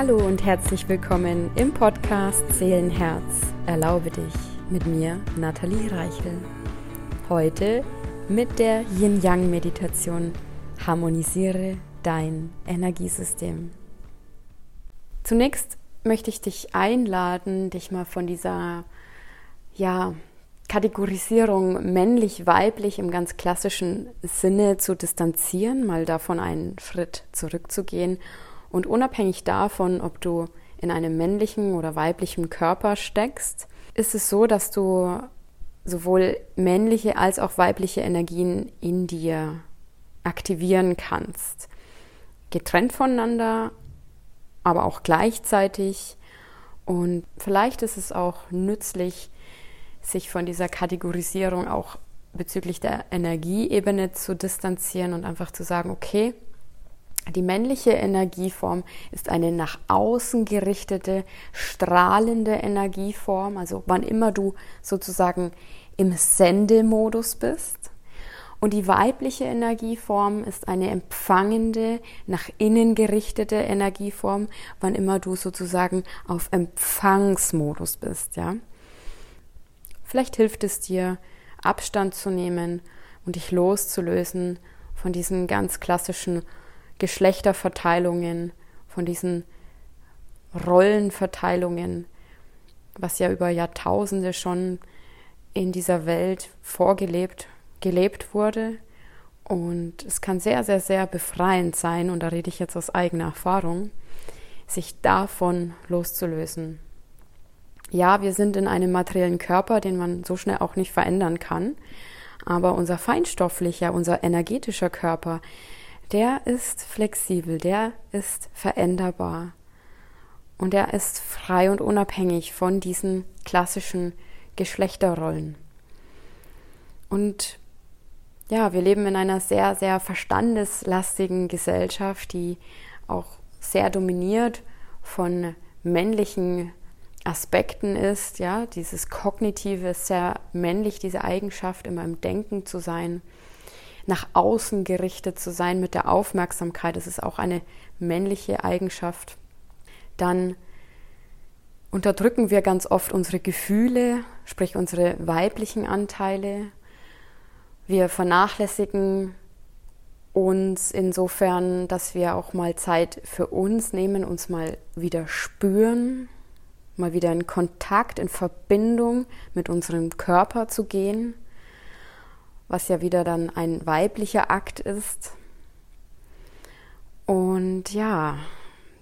Hallo und herzlich willkommen im Podcast Seelenherz. Erlaube dich mit mir, Nathalie Reichel. Heute mit der Yin-Yang-Meditation Harmonisiere dein Energiesystem. Zunächst möchte ich dich einladen, dich mal von dieser ja, Kategorisierung männlich-weiblich im ganz klassischen Sinne zu distanzieren, mal davon einen Schritt zurückzugehen und unabhängig davon, ob du in einem männlichen oder weiblichen Körper steckst, ist es so, dass du sowohl männliche als auch weibliche Energien in dir aktivieren kannst. Getrennt voneinander, aber auch gleichzeitig. Und vielleicht ist es auch nützlich, sich von dieser Kategorisierung auch bezüglich der Energieebene zu distanzieren und einfach zu sagen, okay, die männliche Energieform ist eine nach außen gerichtete, strahlende Energieform, also wann immer du sozusagen im Sendemodus bist. Und die weibliche Energieform ist eine empfangende, nach innen gerichtete Energieform, wann immer du sozusagen auf Empfangsmodus bist, ja. Vielleicht hilft es dir, Abstand zu nehmen und dich loszulösen von diesen ganz klassischen Geschlechterverteilungen, von diesen Rollenverteilungen, was ja über Jahrtausende schon in dieser Welt vorgelebt, gelebt wurde. Und es kann sehr, sehr, sehr befreiend sein, und da rede ich jetzt aus eigener Erfahrung, sich davon loszulösen. Ja, wir sind in einem materiellen Körper, den man so schnell auch nicht verändern kann, aber unser feinstofflicher, unser energetischer Körper, der ist flexibel, der ist veränderbar. Und er ist frei und unabhängig von diesen klassischen Geschlechterrollen. Und ja, wir leben in einer sehr, sehr verstandeslastigen Gesellschaft, die auch sehr dominiert von männlichen Aspekten ist, ja, dieses Kognitive ist sehr männlich, diese Eigenschaft, immer im Denken zu sein nach außen gerichtet zu sein mit der Aufmerksamkeit. Das ist auch eine männliche Eigenschaft. Dann unterdrücken wir ganz oft unsere Gefühle, sprich unsere weiblichen Anteile. Wir vernachlässigen uns insofern, dass wir auch mal Zeit für uns nehmen, uns mal wieder spüren, mal wieder in Kontakt, in Verbindung mit unserem Körper zu gehen was ja wieder dann ein weiblicher Akt ist. Und ja,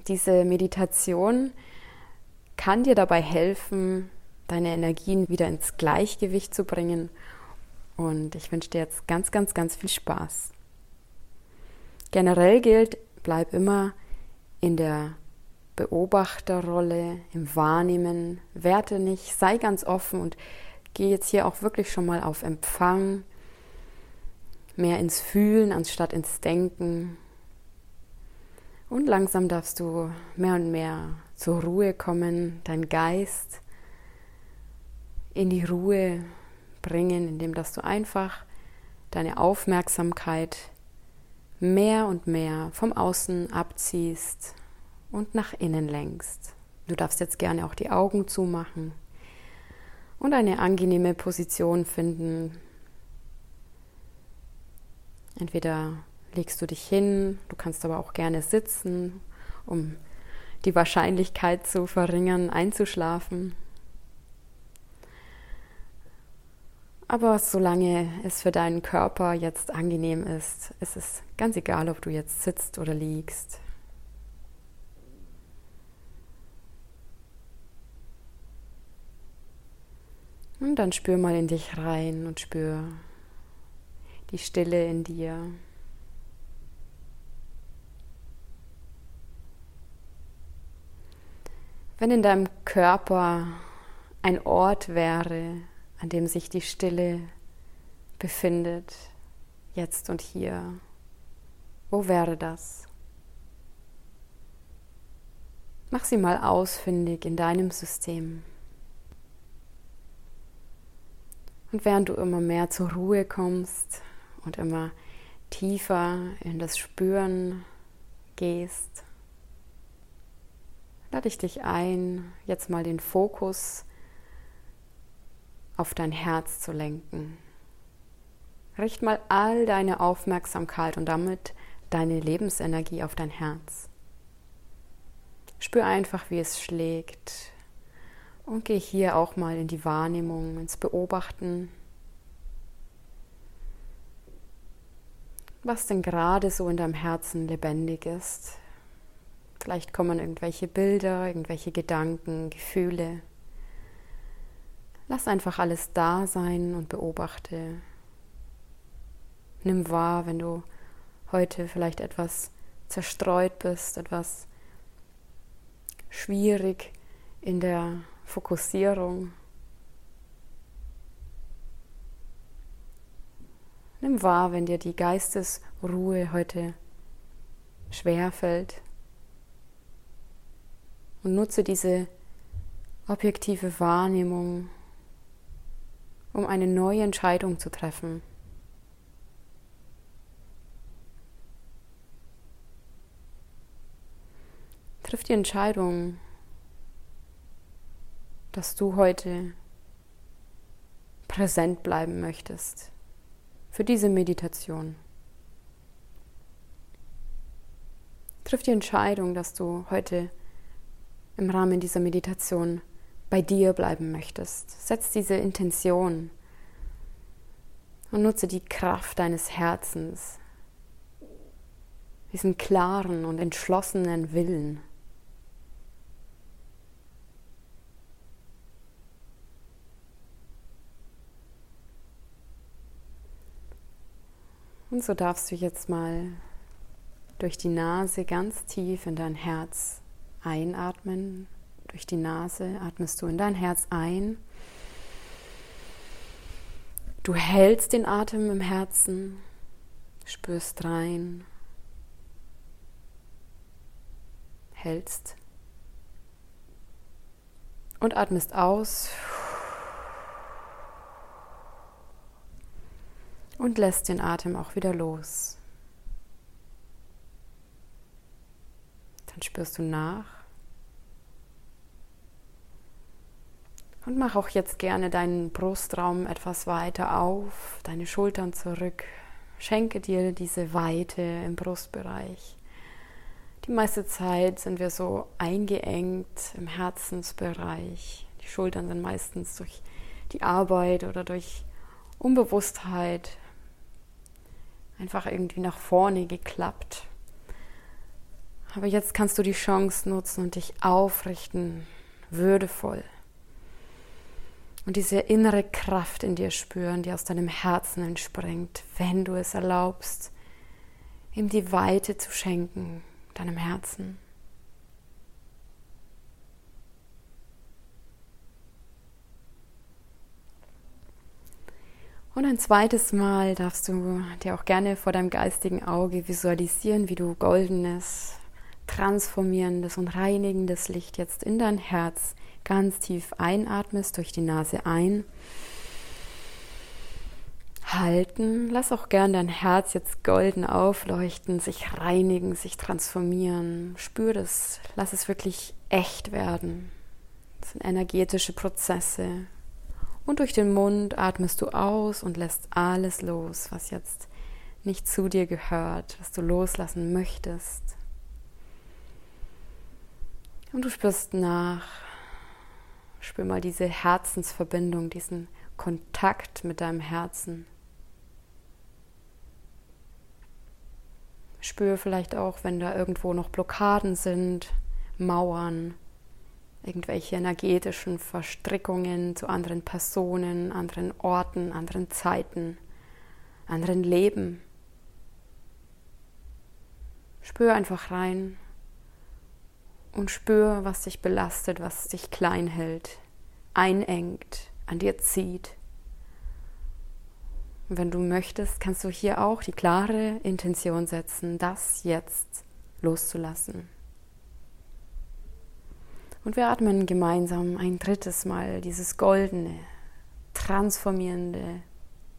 diese Meditation kann dir dabei helfen, deine Energien wieder ins Gleichgewicht zu bringen. Und ich wünsche dir jetzt ganz, ganz, ganz viel Spaß. Generell gilt, bleib immer in der Beobachterrolle, im Wahrnehmen, werte nicht, sei ganz offen und geh jetzt hier auch wirklich schon mal auf Empfang mehr ins Fühlen anstatt ins Denken. Und langsam darfst du mehr und mehr zur Ruhe kommen, dein Geist in die Ruhe bringen, indem dass du einfach deine Aufmerksamkeit mehr und mehr vom Außen abziehst und nach innen lenkst. Du darfst jetzt gerne auch die Augen zumachen und eine angenehme Position finden, Entweder legst du dich hin, du kannst aber auch gerne sitzen, um die Wahrscheinlichkeit zu verringern, einzuschlafen. Aber solange es für deinen Körper jetzt angenehm ist, ist es ganz egal, ob du jetzt sitzt oder liegst. Und dann spür mal in dich rein und spür, die Stille in dir. Wenn in deinem Körper ein Ort wäre, an dem sich die Stille befindet, jetzt und hier, wo wäre das? Mach sie mal ausfindig in deinem System. Und während du immer mehr zur Ruhe kommst, und immer tiefer in das Spüren gehst, lade ich dich ein, jetzt mal den Fokus auf dein Herz zu lenken. Richt mal all deine Aufmerksamkeit und damit deine Lebensenergie auf dein Herz. Spür einfach, wie es schlägt und geh hier auch mal in die Wahrnehmung, ins Beobachten, was denn gerade so in deinem Herzen lebendig ist. Vielleicht kommen irgendwelche Bilder, irgendwelche Gedanken, Gefühle. Lass einfach alles da sein und beobachte. Nimm wahr, wenn du heute vielleicht etwas zerstreut bist, etwas schwierig in der Fokussierung. Nimm wahr, wenn dir die Geistesruhe heute schwerfällt und nutze diese objektive Wahrnehmung, um eine neue Entscheidung zu treffen. Triff die Entscheidung, dass du heute präsent bleiben möchtest für diese Meditation. Triff die Entscheidung, dass du heute im Rahmen dieser Meditation bei dir bleiben möchtest. Setz diese Intention und nutze die Kraft deines Herzens, diesen klaren und entschlossenen Willen. Und so darfst du jetzt mal durch die Nase ganz tief in dein Herz einatmen. Durch die Nase atmest du in dein Herz ein. Du hältst den Atem im Herzen, spürst rein, hältst und atmest aus. Und lässt den Atem auch wieder los. Dann spürst du nach. Und mach auch jetzt gerne deinen Brustraum etwas weiter auf, deine Schultern zurück. Schenke dir diese Weite im Brustbereich. Die meiste Zeit sind wir so eingeengt im Herzensbereich. Die Schultern sind meistens durch die Arbeit oder durch Unbewusstheit einfach irgendwie nach vorne geklappt. Aber jetzt kannst du die Chance nutzen und dich aufrichten, würdevoll. Und diese innere Kraft in dir spüren, die aus deinem Herzen entspringt, wenn du es erlaubst, ihm die Weite zu schenken, deinem Herzen. Und ein zweites Mal darfst du dir auch gerne vor deinem geistigen Auge visualisieren, wie du goldenes, transformierendes und reinigendes Licht jetzt in dein Herz ganz tief einatmest durch die Nase ein. Halten, lass auch gern dein Herz jetzt golden aufleuchten, sich reinigen, sich transformieren. Spür das, lass es wirklich echt werden. Das sind energetische Prozesse, und durch den Mund atmest du aus und lässt alles los, was jetzt nicht zu dir gehört, was du loslassen möchtest. Und du spürst nach, spür mal diese Herzensverbindung, diesen Kontakt mit deinem Herzen. Spür vielleicht auch, wenn da irgendwo noch Blockaden sind, Mauern, irgendwelche energetischen Verstrickungen zu anderen Personen, anderen Orten, anderen Zeiten, anderen Leben. Spür einfach rein und spür, was dich belastet, was dich klein hält, einengt, an dir zieht. Und wenn du möchtest, kannst du hier auch die klare Intention setzen, das jetzt loszulassen. Und wir atmen gemeinsam ein drittes Mal dieses goldene, transformierende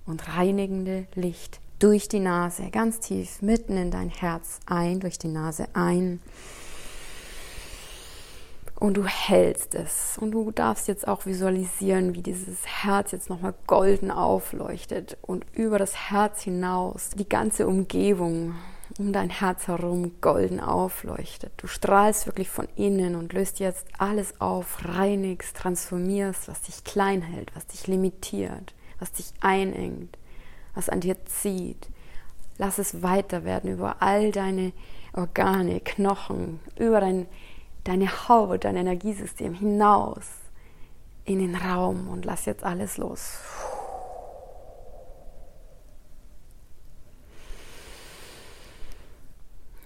und reinigende Licht durch die Nase, ganz tief mitten in dein Herz ein, durch die Nase ein Und du hältst es. Und du darfst jetzt auch visualisieren, wie dieses Herz jetzt nochmal golden aufleuchtet und über das Herz hinaus die ganze Umgebung um dein Herz herum golden aufleuchtet. Du strahlst wirklich von innen und löst jetzt alles auf, reinigst, transformierst, was dich klein hält, was dich limitiert, was dich einengt, was an dir zieht. Lass es weiter werden über all deine Organe, Knochen, über dein, deine Haut, dein Energiesystem hinaus in den Raum und lass jetzt alles los.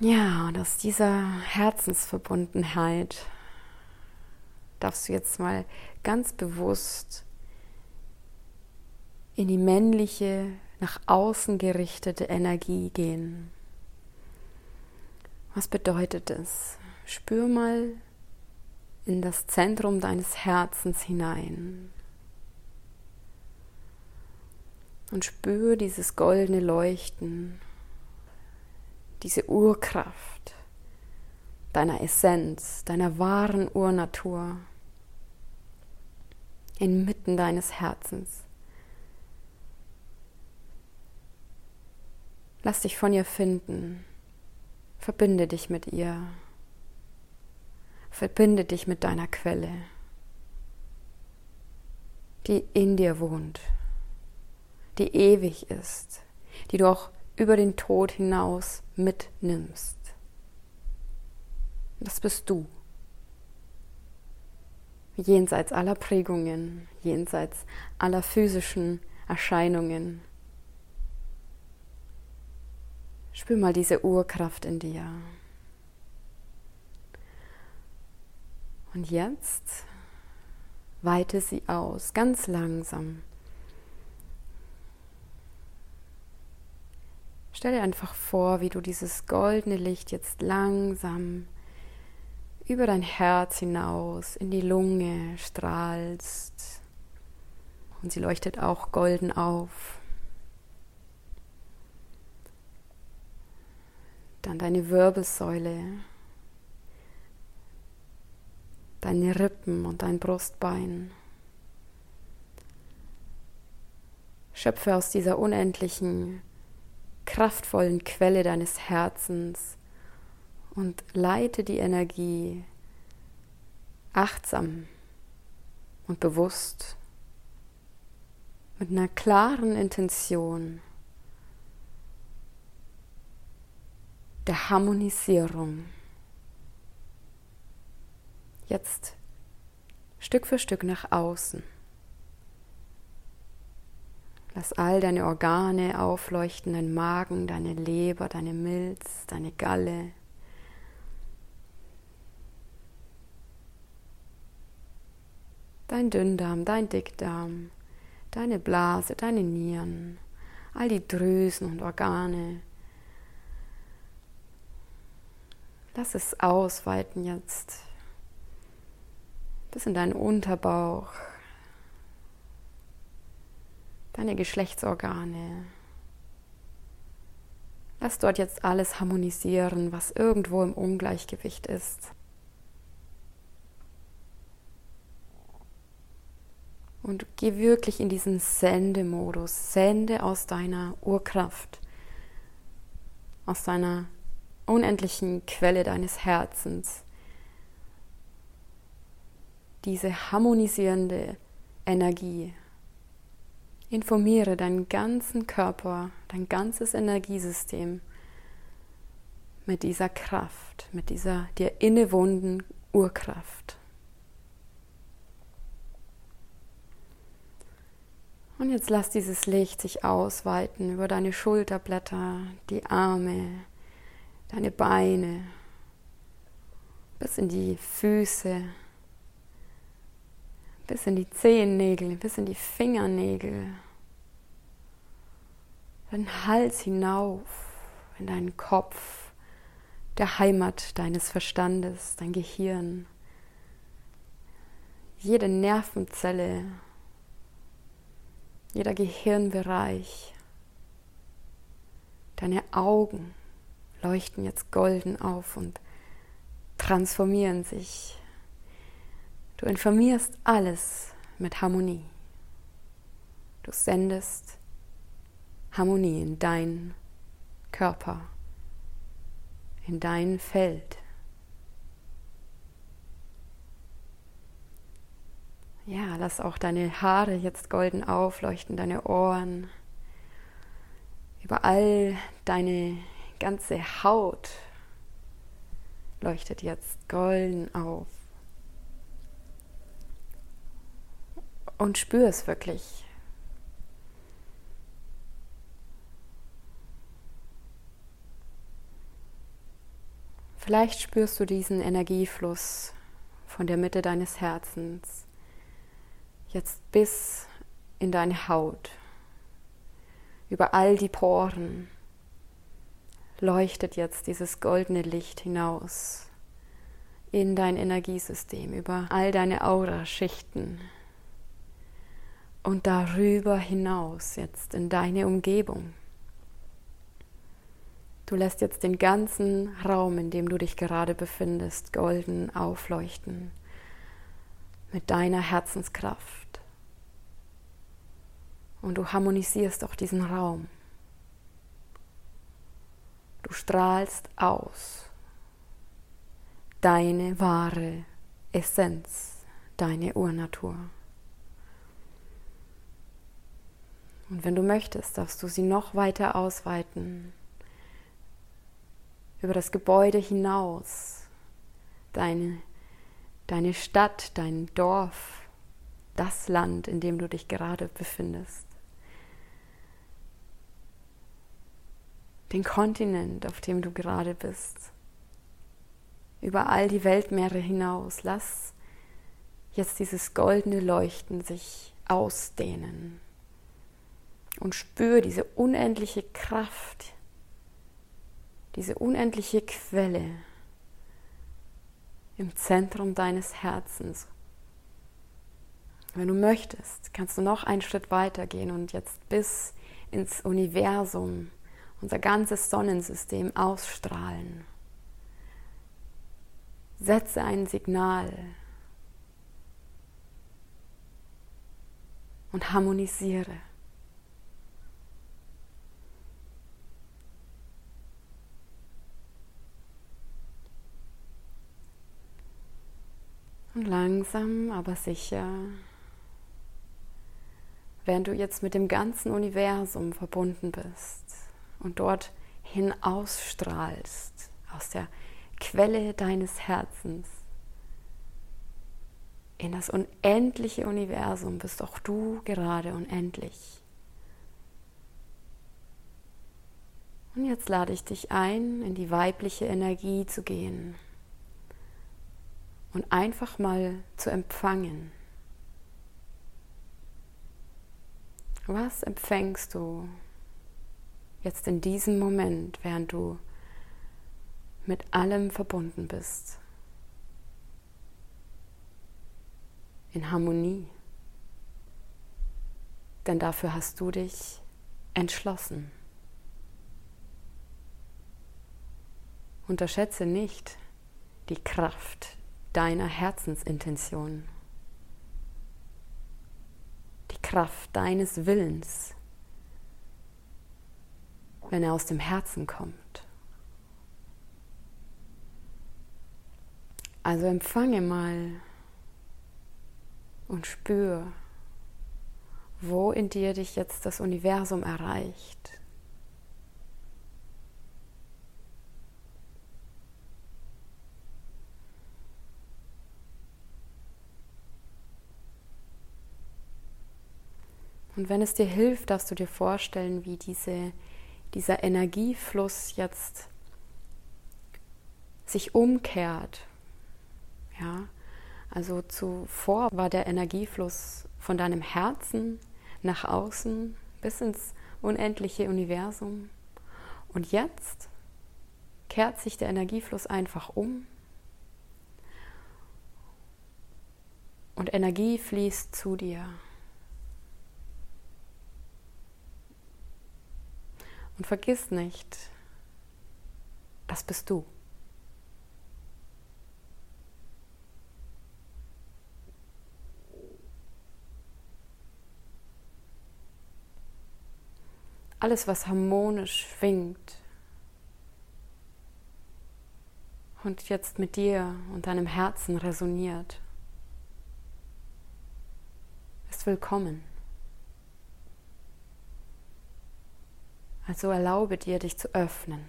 Ja, und aus dieser Herzensverbundenheit darfst du jetzt mal ganz bewusst in die männliche, nach außen gerichtete Energie gehen. Was bedeutet es? Spür mal in das Zentrum deines Herzens hinein und spür dieses goldene Leuchten diese Urkraft deiner Essenz, deiner wahren Urnatur inmitten deines Herzens. Lass dich von ihr finden. Verbinde dich mit ihr. Verbinde dich mit deiner Quelle, die in dir wohnt, die ewig ist, die du auch über den Tod hinaus mitnimmst. Das bist du. Jenseits aller Prägungen, jenseits aller physischen Erscheinungen. Spür mal diese Urkraft in dir. Und jetzt weite sie aus, ganz langsam Stell dir einfach vor, wie du dieses goldene Licht jetzt langsam über dein Herz hinaus in die Lunge strahlst. Und sie leuchtet auch golden auf. Dann deine Wirbelsäule, deine Rippen und dein Brustbein. Schöpfe aus dieser unendlichen kraftvollen Quelle deines Herzens und leite die Energie achtsam und bewusst mit einer klaren Intention der Harmonisierung. Jetzt Stück für Stück nach außen. Lass all deine Organe aufleuchten, dein Magen, deine Leber, deine Milz, deine Galle. Dein Dünndarm, dein Dickdarm, deine Blase, deine Nieren, all die Drüsen und Organe. Lass es ausweiten jetzt bis in deinen Unterbauch, deine Geschlechtsorgane. Lass dort jetzt alles harmonisieren, was irgendwo im Ungleichgewicht ist. Und geh wirklich in diesen Sendemodus. Sende aus deiner Urkraft, aus deiner unendlichen Quelle deines Herzens. Diese harmonisierende Energie Informiere deinen ganzen Körper, dein ganzes Energiesystem mit dieser Kraft, mit dieser dir innewohnenden Urkraft. Und jetzt lass dieses Licht sich ausweiten über deine Schulterblätter, die Arme, deine Beine, bis in die Füße, bis in die Zehennägel, bis in die Fingernägel, deinen Hals hinauf, in deinen Kopf, der Heimat deines Verstandes, dein Gehirn, jede Nervenzelle, jeder Gehirnbereich, deine Augen leuchten jetzt golden auf und transformieren sich Du informierst alles mit Harmonie. Du sendest Harmonie in dein Körper, in dein Feld. Ja, lass auch deine Haare jetzt golden aufleuchten, deine Ohren, überall deine ganze Haut leuchtet jetzt golden auf. Und spür es wirklich. Vielleicht spürst du diesen Energiefluss von der Mitte deines Herzens jetzt bis in deine Haut, über all die Poren leuchtet jetzt dieses goldene Licht hinaus in dein Energiesystem, über all deine Auraschichten und darüber hinaus jetzt in deine Umgebung. Du lässt jetzt den ganzen Raum, in dem du dich gerade befindest, golden aufleuchten mit deiner Herzenskraft. Und du harmonisierst auch diesen Raum. Du strahlst aus deine wahre Essenz, deine Urnatur. Und wenn du möchtest, darfst du sie noch weiter ausweiten, über das Gebäude hinaus, deine, deine Stadt, dein Dorf, das Land, in dem du dich gerade befindest. den Kontinent, auf dem du gerade bist, über all die Weltmeere hinaus. Lass jetzt dieses goldene Leuchten sich ausdehnen und spür diese unendliche Kraft, diese unendliche Quelle im Zentrum deines Herzens. Wenn du möchtest, kannst du noch einen Schritt weiter gehen und jetzt bis ins Universum unser ganzes Sonnensystem ausstrahlen. Setze ein Signal und harmonisiere. Und langsam, aber sicher, während du jetzt mit dem ganzen Universum verbunden bist, und dort hin ausstrahlst, aus der Quelle deines Herzens, in das unendliche Universum bist auch du gerade unendlich. Und jetzt lade ich dich ein, in die weibliche Energie zu gehen und einfach mal zu empfangen. Was empfängst du jetzt in diesem Moment, während du mit allem verbunden bist, in Harmonie. Denn dafür hast du dich entschlossen. Unterschätze nicht die Kraft deiner Herzensintention, die Kraft deines Willens wenn er aus dem Herzen kommt. Also empfange mal und spür, wo in dir dich jetzt das Universum erreicht. Und wenn es dir hilft, darfst du dir vorstellen, wie diese dieser Energiefluss jetzt sich umkehrt. Ja, also zuvor war der Energiefluss von deinem Herzen nach außen bis ins unendliche Universum. Und jetzt kehrt sich der Energiefluss einfach um und Energie fließt zu dir. Und vergiss nicht, das bist du. Alles, was harmonisch schwingt und jetzt mit dir und deinem Herzen resoniert, ist willkommen. Also erlaube dir, dich zu öffnen.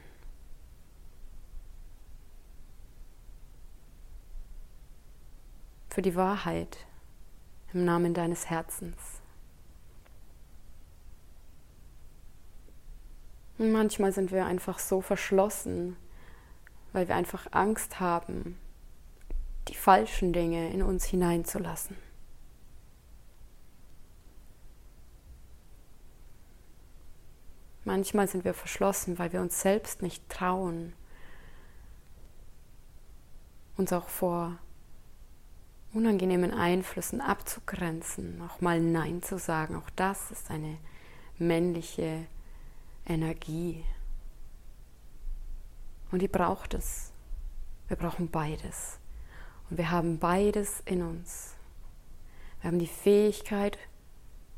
Für die Wahrheit im Namen deines Herzens. Und manchmal sind wir einfach so verschlossen, weil wir einfach Angst haben, die falschen Dinge in uns hineinzulassen. Manchmal sind wir verschlossen, weil wir uns selbst nicht trauen, uns auch vor unangenehmen Einflüssen abzugrenzen, auch mal Nein zu sagen. Auch das ist eine männliche Energie. Und die braucht es. Wir brauchen beides. Und wir haben beides in uns. Wir haben die Fähigkeit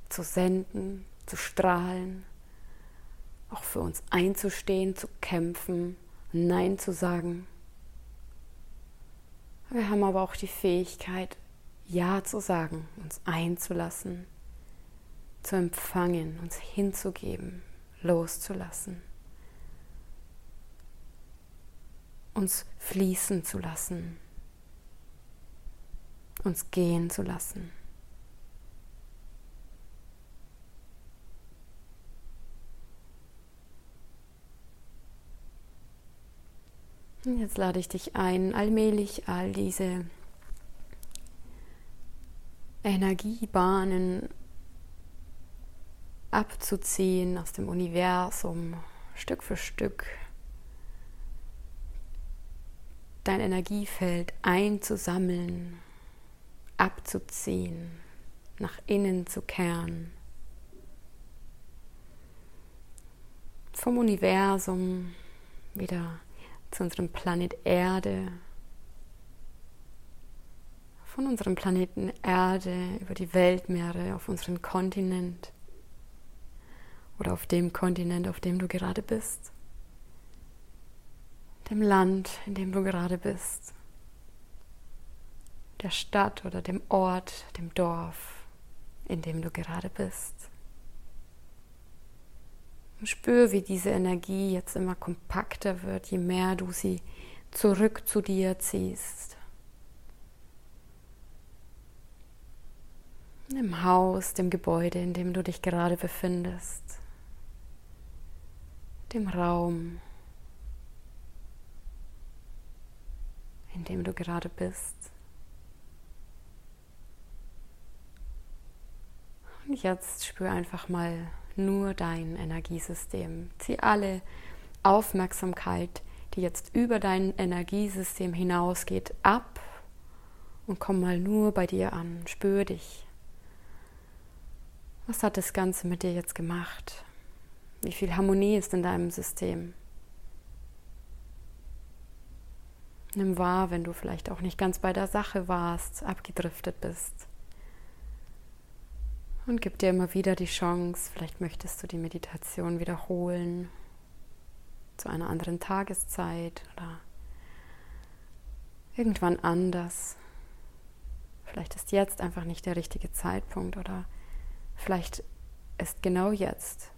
zu senden, zu strahlen auch für uns einzustehen, zu kämpfen, Nein zu sagen. Wir haben aber auch die Fähigkeit, Ja zu sagen, uns einzulassen, zu empfangen, uns hinzugeben, loszulassen, uns fließen zu lassen, uns gehen zu lassen. Jetzt lade ich dich ein, allmählich all diese Energiebahnen abzuziehen aus dem Universum, Stück für Stück dein Energiefeld einzusammeln, abzuziehen, nach innen zu kehren. Vom Universum wieder zu unserem Planet Erde, von unserem Planeten Erde über die Weltmeere auf unseren Kontinent. Oder auf dem Kontinent, auf dem du gerade bist, dem Land, in dem du gerade bist, der Stadt oder dem Ort, dem Dorf, in dem du gerade bist. Und spür, wie diese Energie jetzt immer kompakter wird, je mehr du sie zurück zu dir ziehst. Im Haus, dem Gebäude, in dem du dich gerade befindest, dem Raum, in dem du gerade bist. Und jetzt spür einfach mal nur dein Energiesystem. Zieh alle Aufmerksamkeit, die jetzt über dein Energiesystem hinausgeht, ab und komm mal nur bei dir an. Spür dich. Was hat das Ganze mit dir jetzt gemacht? Wie viel Harmonie ist in deinem System? Nimm wahr, wenn du vielleicht auch nicht ganz bei der Sache warst, abgedriftet bist. Und gib dir immer wieder die Chance, vielleicht möchtest du die Meditation wiederholen zu einer anderen Tageszeit oder irgendwann anders. Vielleicht ist jetzt einfach nicht der richtige Zeitpunkt oder vielleicht ist genau jetzt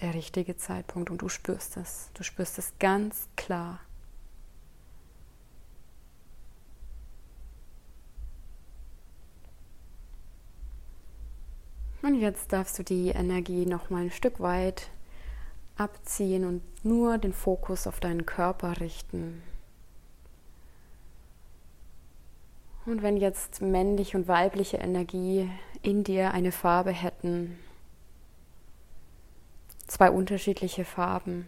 der richtige Zeitpunkt und du spürst es. Du spürst es ganz klar. Und jetzt darfst du die Energie noch mal ein Stück weit abziehen und nur den Fokus auf deinen Körper richten. Und wenn jetzt männliche und weibliche Energie in dir eine Farbe hätten, zwei unterschiedliche Farben,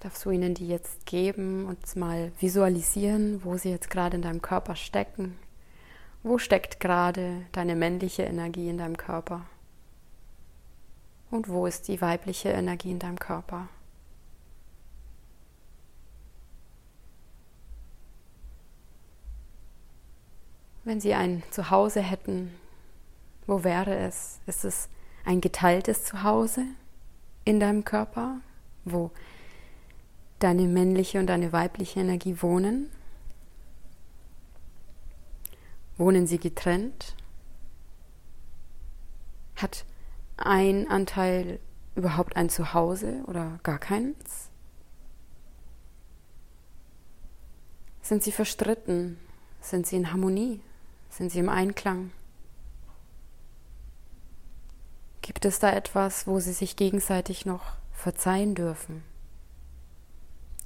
darfst du ihnen die jetzt geben und mal visualisieren, wo sie jetzt gerade in deinem Körper stecken. Wo steckt gerade deine männliche Energie in deinem Körper? Und wo ist die weibliche Energie in deinem Körper? Wenn Sie ein Zuhause hätten, wo wäre es? Ist es ein geteiltes Zuhause in deinem Körper, wo deine männliche und deine weibliche Energie wohnen? Wohnen sie getrennt? Hat ein Anteil überhaupt ein Zuhause oder gar keins? Sind sie verstritten? Sind sie in Harmonie? Sind sie im Einklang? Gibt es da etwas, wo sie sich gegenseitig noch verzeihen dürfen?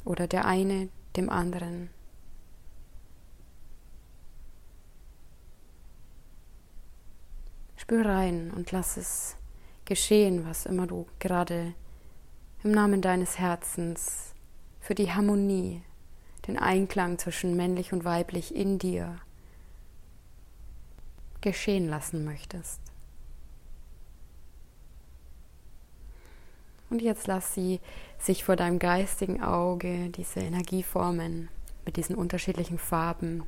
Oder der eine dem anderen? Spür rein und lass es geschehen, was immer du gerade im Namen deines Herzens für die Harmonie, den Einklang zwischen männlich und weiblich in dir geschehen lassen möchtest. Und jetzt lass sie sich vor deinem geistigen Auge, diese Energieformen mit diesen unterschiedlichen Farben,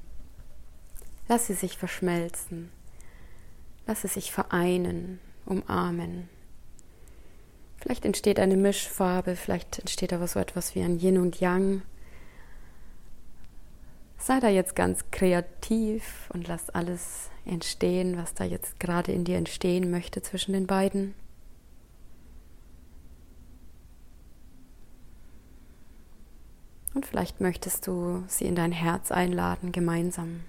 lass sie sich verschmelzen, lass sie sich vereinen, umarmen. Vielleicht entsteht eine Mischfarbe, vielleicht entsteht aber so etwas wie ein Yin und Yang. Sei da jetzt ganz kreativ und lass alles entstehen, was da jetzt gerade in dir entstehen möchte zwischen den beiden. Und vielleicht möchtest du sie in dein Herz einladen, gemeinsam.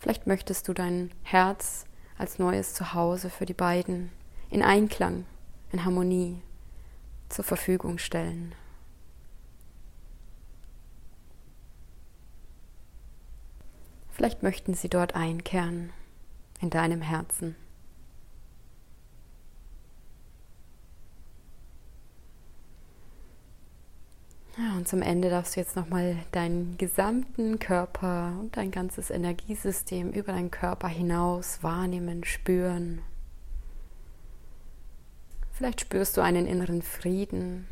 Vielleicht möchtest du dein Herz als neues Zuhause für die beiden in Einklang, in Harmonie zur Verfügung stellen. Vielleicht möchten sie dort einkehren in deinem Herzen. Ja, und zum Ende darfst du jetzt nochmal deinen gesamten Körper und dein ganzes Energiesystem über deinen Körper hinaus wahrnehmen, spüren. Vielleicht spürst du einen inneren Frieden,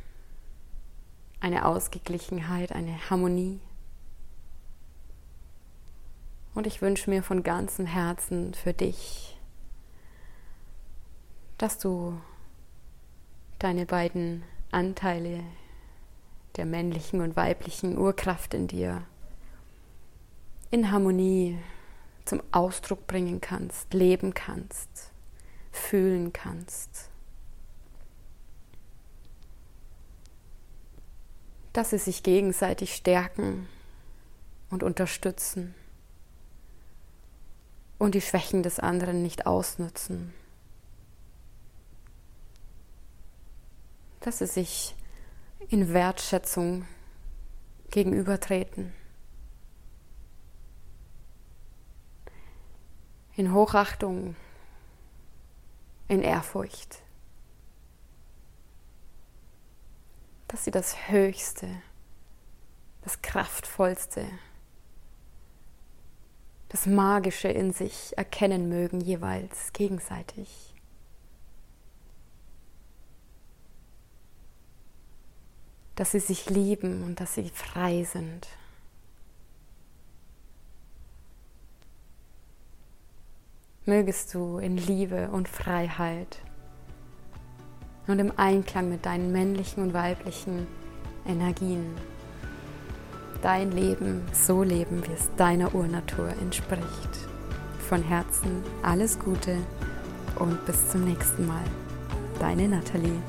eine Ausgeglichenheit, eine Harmonie. Und ich wünsche mir von ganzem Herzen für dich, dass du deine beiden Anteile der männlichen und weiblichen Urkraft in dir in Harmonie zum Ausdruck bringen kannst, leben kannst, fühlen kannst. Dass sie sich gegenseitig stärken und unterstützen und die Schwächen des anderen nicht ausnutzen. Dass sie sich in Wertschätzung gegenübertreten. In Hochachtung, in Ehrfurcht. Dass sie das Höchste, das Kraftvollste, das Magische in sich erkennen mögen, jeweils gegenseitig. Dass sie sich lieben und dass sie frei sind. Mögest du in Liebe und Freiheit und im Einklang mit deinen männlichen und weiblichen Energien dein Leben so leben, wie es deiner Urnatur entspricht. Von Herzen alles Gute und bis zum nächsten Mal. Deine Nathalie.